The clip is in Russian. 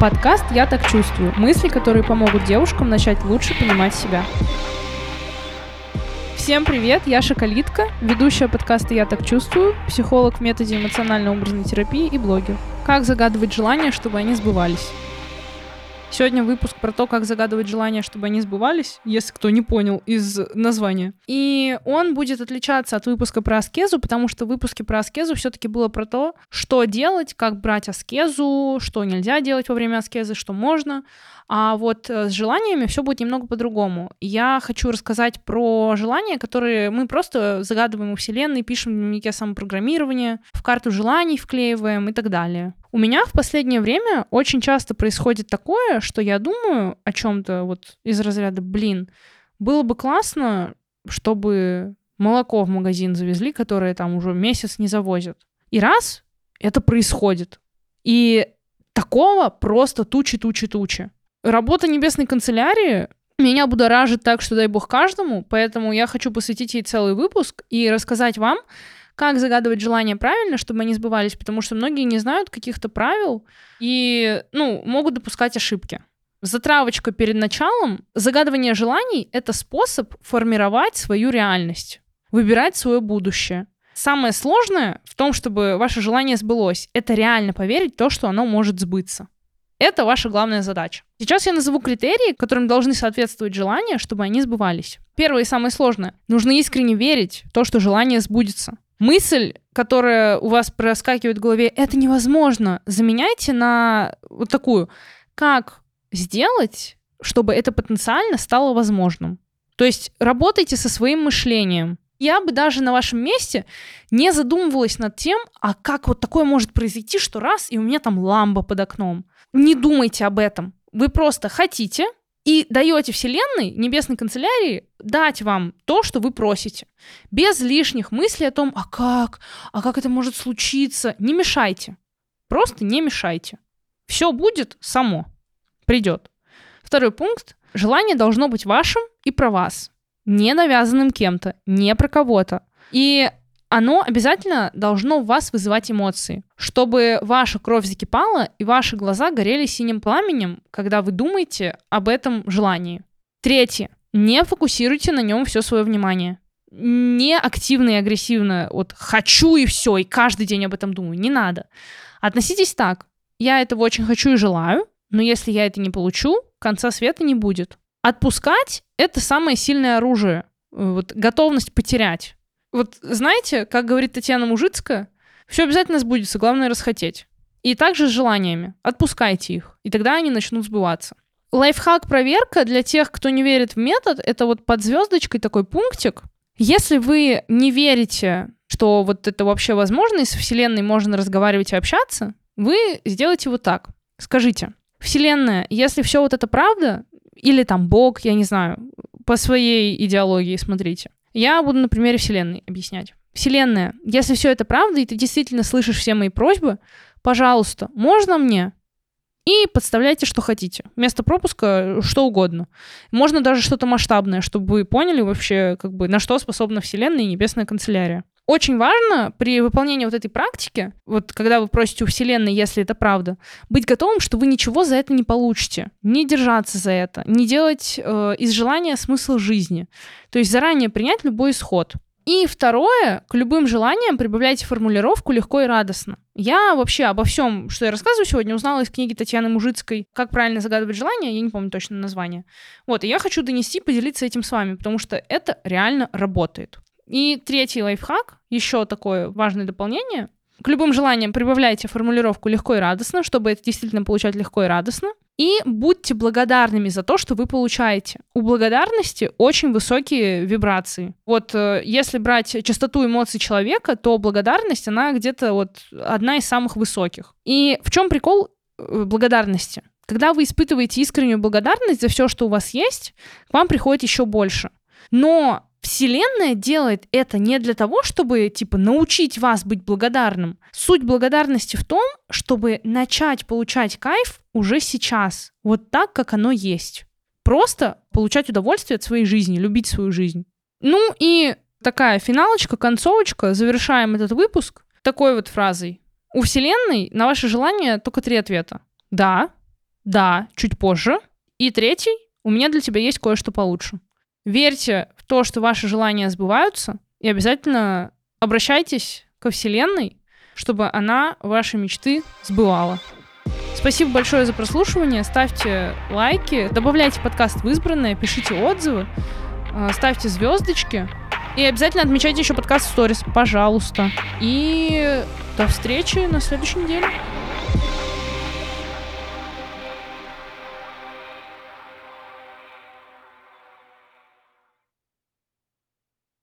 Подкаст «Я так чувствую». Мысли, которые помогут девушкам начать лучше понимать себя. Всем привет, я Шоколитка, ведущая подкаста «Я так чувствую», психолог в методе эмоционально-образной терапии и блогер. Как загадывать желания, чтобы они сбывались? Сегодня выпуск про то, как загадывать желания, чтобы они сбывались, если кто не понял из названия. И он будет отличаться от выпуска про аскезу, потому что в выпуске про аскезу все-таки было про то, что делать, как брать аскезу, что нельзя делать во время аскезы, что можно. А вот э, с желаниями все будет немного по-другому. Я хочу рассказать про желания, которые мы просто загадываем у Вселенной, пишем в дневнике самопрограммирования, в карту желаний вклеиваем и так далее. У меня в последнее время очень часто происходит такое, что я думаю о чем-то вот из разряда, блин, было бы классно, чтобы молоко в магазин завезли, которое там уже месяц не завозят. И раз это происходит. И такого просто тучи-тучи-тучи. Работа небесной канцелярии меня будоражит так, что дай бог каждому, поэтому я хочу посвятить ей целый выпуск и рассказать вам, как загадывать желания правильно, чтобы они сбывались, потому что многие не знают каких-то правил и, ну, могут допускать ошибки. Затравочка перед началом. Загадывание желаний — это способ формировать свою реальность, выбирать свое будущее. Самое сложное в том, чтобы ваше желание сбылось, это реально поверить в то, что оно может сбыться. Это ваша главная задача. Сейчас я назову критерии, которым должны соответствовать желания, чтобы они сбывались. Первое и самое сложное. Нужно искренне верить в то, что желание сбудется. Мысль, которая у вас проскакивает в голове, это невозможно, заменяйте на вот такую. Как сделать, чтобы это потенциально стало возможным? То есть работайте со своим мышлением. Я бы даже на вашем месте не задумывалась над тем, а как вот такое может произойти, что раз, и у меня там ламба под окном. Не думайте об этом. Вы просто хотите и даете Вселенной, Небесной канцелярии, дать вам то, что вы просите. Без лишних мыслей о том, а как, а как это может случиться. Не мешайте. Просто не мешайте. Все будет само. Придет. Второй пункт. Желание должно быть вашим и про вас. Не навязанным кем-то, не про кого-то. И оно обязательно должно в вас вызывать эмоции, чтобы ваша кровь закипала и ваши глаза горели синим пламенем, когда вы думаете об этом желании. Третье. Не фокусируйте на нем все свое внимание. Не активно и агрессивно, вот хочу и все, и каждый день об этом думаю. Не надо. Относитесь так. Я этого очень хочу и желаю, но если я это не получу, конца света не будет. Отпускать — это самое сильное оружие. Вот готовность потерять. Вот знаете, как говорит Татьяна Мужицкая, все обязательно сбудется, главное расхотеть. И также с желаниями. Отпускайте их, и тогда они начнут сбываться. Лайфхак-проверка для тех, кто не верит в метод, это вот под звездочкой такой пунктик. Если вы не верите, что вот это вообще возможно, и с Вселенной можно разговаривать и общаться, вы сделайте вот так. Скажите, Вселенная, если все вот это правда, или там Бог, я не знаю, по своей идеологии смотрите, я буду на примере Вселенной объяснять. Вселенная, если все это правда, и ты действительно слышишь все мои просьбы, пожалуйста, можно мне? И подставляйте, что хотите. Вместо пропуска что угодно. Можно даже что-то масштабное, чтобы вы поняли вообще, как бы, на что способна Вселенная и Небесная канцелярия. Очень важно при выполнении вот этой практики, вот когда вы просите у Вселенной, если это правда, быть готовым, что вы ничего за это не получите, не держаться за это, не делать э, из желания смысл жизни. То есть заранее принять любой исход. И второе, к любым желаниям прибавляйте формулировку легко и радостно. Я вообще обо всем, что я рассказываю сегодня, узнала из книги Татьяны Мужицкой «Как правильно загадывать желания», я не помню точно название. Вот, и я хочу донести, поделиться этим с вами, потому что это реально работает. И третий лайфхак, еще такое важное дополнение. К любым желаниям прибавляйте формулировку легко и радостно, чтобы это действительно получать легко и радостно. И будьте благодарными за то, что вы получаете. У благодарности очень высокие вибрации. Вот э, если брать частоту эмоций человека, то благодарность, она где-то вот одна из самых высоких. И в чем прикол э, благодарности? Когда вы испытываете искреннюю благодарность за все, что у вас есть, к вам приходит еще больше. Но Вселенная делает это не для того, чтобы, типа, научить вас быть благодарным. Суть благодарности в том, чтобы начать получать кайф уже сейчас, вот так, как оно есть. Просто получать удовольствие от своей жизни, любить свою жизнь. Ну и такая финалочка, концовочка, завершаем этот выпуск такой вот фразой. У Вселенной на ваше желание только три ответа. Да, Да, чуть позже. И третий, у меня для тебя есть кое-что получше. Верьте то, что ваши желания сбываются, и обязательно обращайтесь ко Вселенной, чтобы она ваши мечты сбывала. Спасибо большое за прослушивание. Ставьте лайки, добавляйте подкаст в избранное, пишите отзывы, э, ставьте звездочки. И обязательно отмечайте еще подкаст в сторис, пожалуйста. И до встречи на следующей неделе.